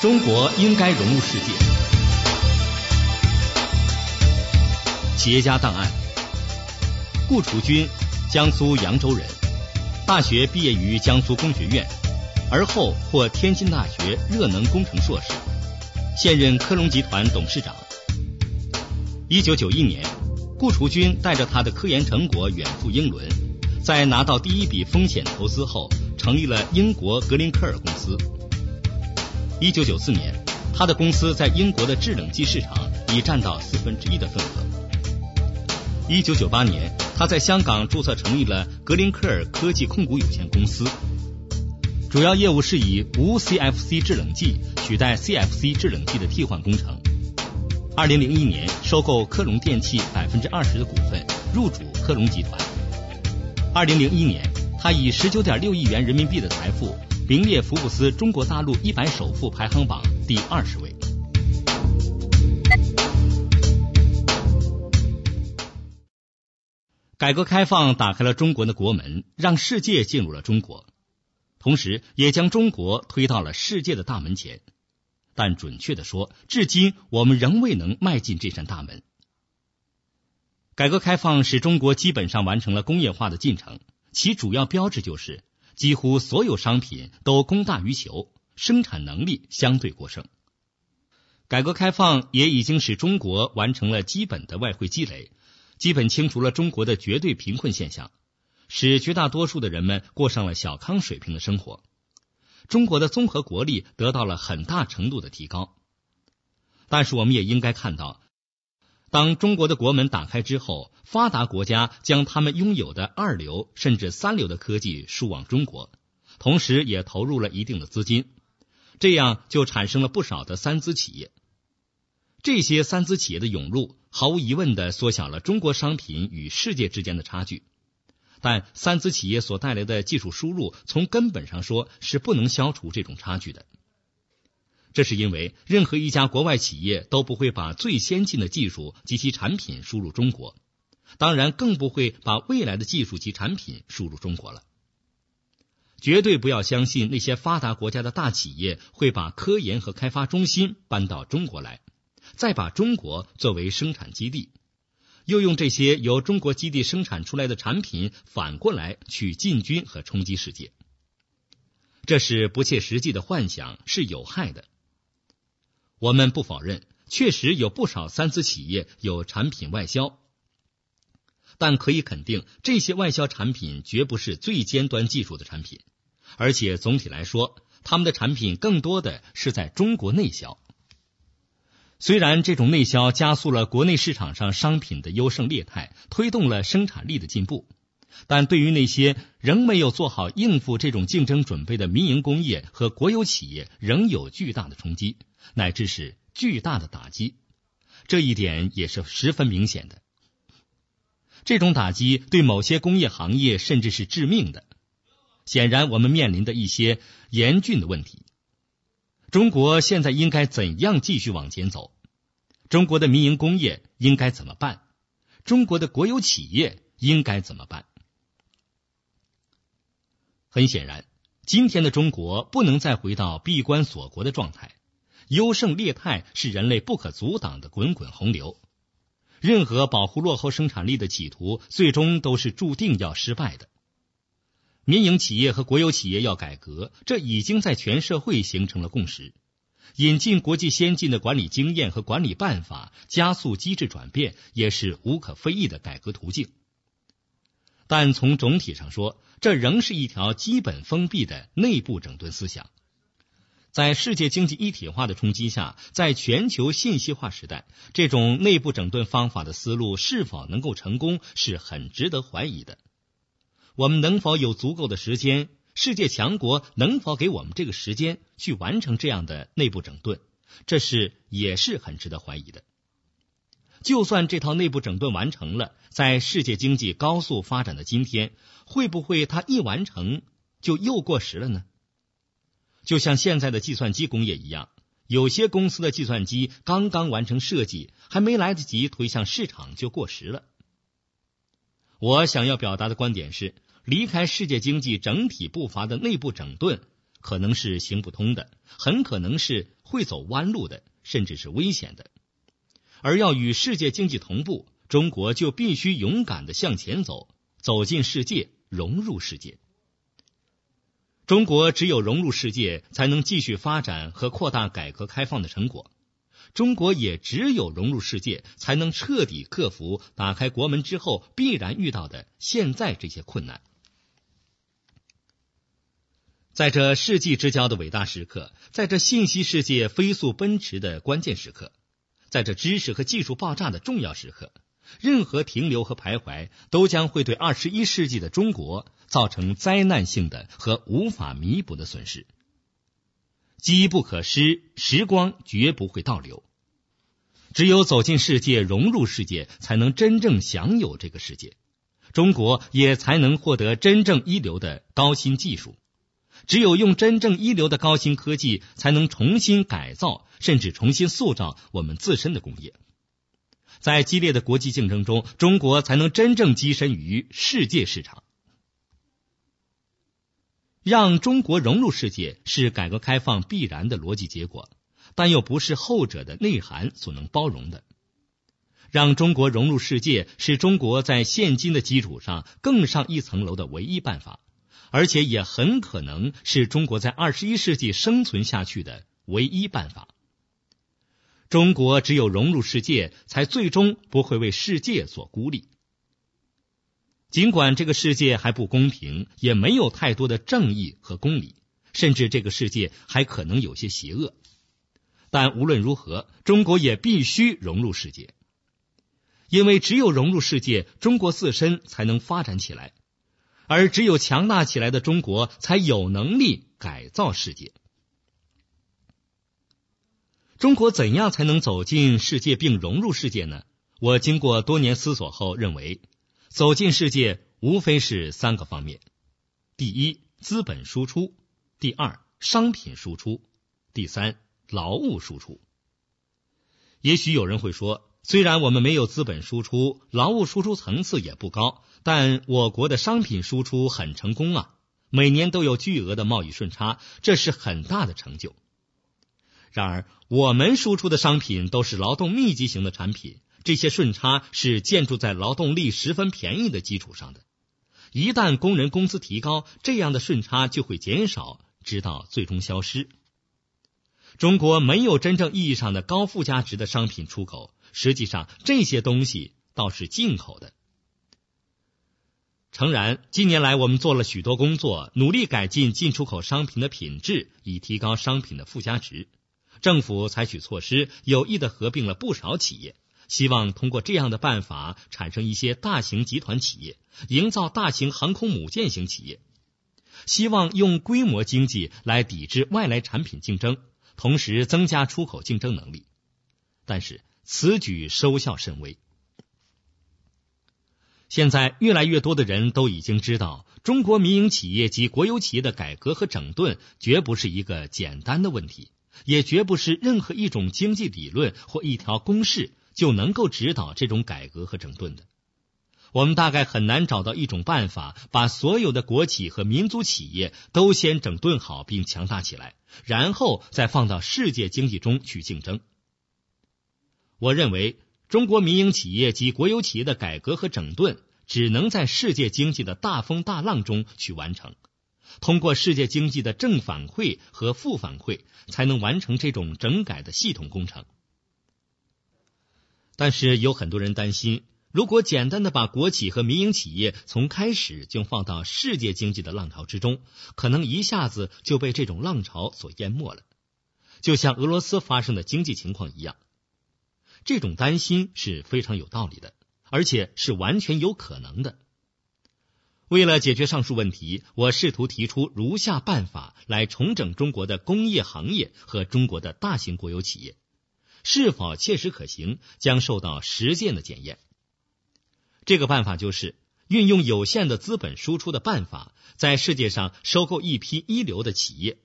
中国应该融入世界。企业家档案：顾雏军，江苏扬州人，大学毕业于江苏工学院，而后获天津大学热能工程硕士，现任科隆集团董事长。一九九一年，顾雏军带着他的科研成果远赴英伦，在拿到第一笔风险投资后，成立了英国格林科尔公司。一九九四年，他的公司在英国的制冷剂市场已占到四分之一的份额。一九九八年，他在香港注册成立了格林科尔科技控股有限公司，主要业务是以无 CFC 制冷剂取代 CFC 制冷剂的替换工程。二零零一年，收购科隆电器百分之二十的股份，入主科隆集团。二零零一年，他以十九点六亿元人民币的财富。名列福布斯中国大陆一百首富排行榜第二十位。改革开放打开了中国的国门，让世界进入了中国，同时也将中国推到了世界的大门前。但准确的说，至今我们仍未能迈进这扇大门。改革开放使中国基本上完成了工业化的进程，其主要标志就是。几乎所有商品都供大于求，生产能力相对过剩。改革开放也已经使中国完成了基本的外汇积累，基本清除了中国的绝对贫困现象，使绝大多数的人们过上了小康水平的生活。中国的综合国力得到了很大程度的提高。但是，我们也应该看到。当中国的国门打开之后，发达国家将他们拥有的二流甚至三流的科技输往中国，同时也投入了一定的资金，这样就产生了不少的三资企业。这些三资企业的涌入，毫无疑问的缩小了中国商品与世界之间的差距。但三资企业所带来的技术输入，从根本上说是不能消除这种差距的。这是因为任何一家国外企业都不会把最先进的技术及其产品输入中国，当然更不会把未来的技术及产品输入中国了。绝对不要相信那些发达国家的大企业会把科研和开发中心搬到中国来，再把中国作为生产基地，又用这些由中国基地生产出来的产品反过来去进军和冲击世界。这是不切实际的幻想，是有害的。我们不否认，确实有不少三资企业有产品外销，但可以肯定，这些外销产品绝不是最尖端技术的产品，而且总体来说，他们的产品更多的是在中国内销。虽然这种内销加速了国内市场上商品的优胜劣汰，推动了生产力的进步，但对于那些仍没有做好应付这种竞争准备的民营工业和国有企业，仍有巨大的冲击。乃至是巨大的打击，这一点也是十分明显的。这种打击对某些工业行业甚至是致命的。显然，我们面临的一些严峻的问题。中国现在应该怎样继续往前走？中国的民营工业应该怎么办？中国的国有企业应该怎么办？很显然，今天的中国不能再回到闭关锁国的状态。优胜劣汰是人类不可阻挡的滚滚洪流，任何保护落后生产力的企图，最终都是注定要失败的。民营企业和国有企业要改革，这已经在全社会形成了共识。引进国际先进的管理经验和管理办法，加速机制转变，也是无可非议的改革途径。但从总体上说，这仍是一条基本封闭的内部整顿思想。在世界经济一体化的冲击下，在全球信息化时代，这种内部整顿方法的思路是否能够成功，是很值得怀疑的。我们能否有足够的时间？世界强国能否给我们这个时间去完成这样的内部整顿？这是也是很值得怀疑的。就算这套内部整顿完成了，在世界经济高速发展的今天，会不会它一完成就又过时了呢？就像现在的计算机工业一样，有些公司的计算机刚刚完成设计，还没来得及推向市场就过时了。我想要表达的观点是，离开世界经济整体步伐的内部整顿，可能是行不通的，很可能是会走弯路的，甚至是危险的。而要与世界经济同步，中国就必须勇敢的向前走，走进世界，融入世界。中国只有融入世界，才能继续发展和扩大改革开放的成果。中国也只有融入世界，才能彻底克服打开国门之后必然遇到的现在这些困难。在这世纪之交的伟大时刻，在这信息世界飞速奔驰的关键时刻，在这知识和技术爆炸的重要时刻。任何停留和徘徊，都将会对二十一世纪的中国造成灾难性的和无法弥补的损失。机不可失，时光绝不会倒流。只有走进世界，融入世界，才能真正享有这个世界。中国也才能获得真正一流的高新技术。只有用真正一流的高新科技，才能重新改造，甚至重新塑造我们自身的工业。在激烈的国际竞争中，中国才能真正跻身于世界市场。让中国融入世界是改革开放必然的逻辑结果，但又不是后者的内涵所能包容的。让中国融入世界是中国在现今的基础上更上一层楼的唯一办法，而且也很可能是中国在二十一世纪生存下去的唯一办法。中国只有融入世界，才最终不会为世界所孤立。尽管这个世界还不公平，也没有太多的正义和公理，甚至这个世界还可能有些邪恶，但无论如何，中国也必须融入世界，因为只有融入世界，中国自身才能发展起来，而只有强大起来的中国，才有能力改造世界。中国怎样才能走进世界并融入世界呢？我经过多年思索后认为，走进世界无非是三个方面：第一，资本输出；第二，商品输出；第三，劳务输出。也许有人会说，虽然我们没有资本输出，劳务输出层次也不高，但我国的商品输出很成功啊，每年都有巨额的贸易顺差，这是很大的成就。然而，我们输出的商品都是劳动密集型的产品，这些顺差是建筑在劳动力十分便宜的基础上的。一旦工人工资提高，这样的顺差就会减少，直到最终消失。中国没有真正意义上的高附加值的商品出口，实际上这些东西倒是进口的。诚然，近年来我们做了许多工作，努力改进进出口商品的品质，以提高商品的附加值。政府采取措施，有意的合并了不少企业，希望通过这样的办法产生一些大型集团企业，营造大型航空母舰型企业，希望用规模经济来抵制外来产品竞争，同时增加出口竞争能力。但是此举收效甚微。现在越来越多的人都已经知道，中国民营企业及国有企业的改革和整顿绝不是一个简单的问题。也绝不是任何一种经济理论或一条公式就能够指导这种改革和整顿的。我们大概很难找到一种办法，把所有的国企和民族企业都先整顿好并强大起来，然后再放到世界经济中去竞争。我认为，中国民营企业及国有企业的改革和整顿，只能在世界经济的大风大浪中去完成。通过世界经济的正反馈和负反馈，才能完成这种整改的系统工程。但是有很多人担心，如果简单的把国企和民营企业从开始就放到世界经济的浪潮之中，可能一下子就被这种浪潮所淹没了，就像俄罗斯发生的经济情况一样。这种担心是非常有道理的，而且是完全有可能的。为了解决上述问题，我试图提出如下办法来重整中国的工业行业和中国的大型国有企业，是否切实可行将受到实践的检验。这个办法就是运用有限的资本输出的办法，在世界上收购一批一流的企业，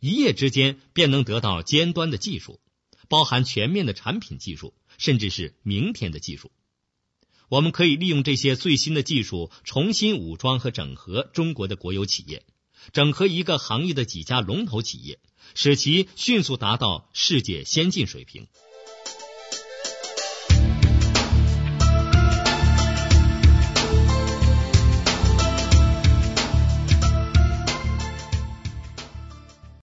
一夜之间便能得到尖端的技术，包含全面的产品技术，甚至是明天的技术。我们可以利用这些最新的技术，重新武装和整合中国的国有企业，整合一个行业的几家龙头企业，使其迅速达到世界先进水平。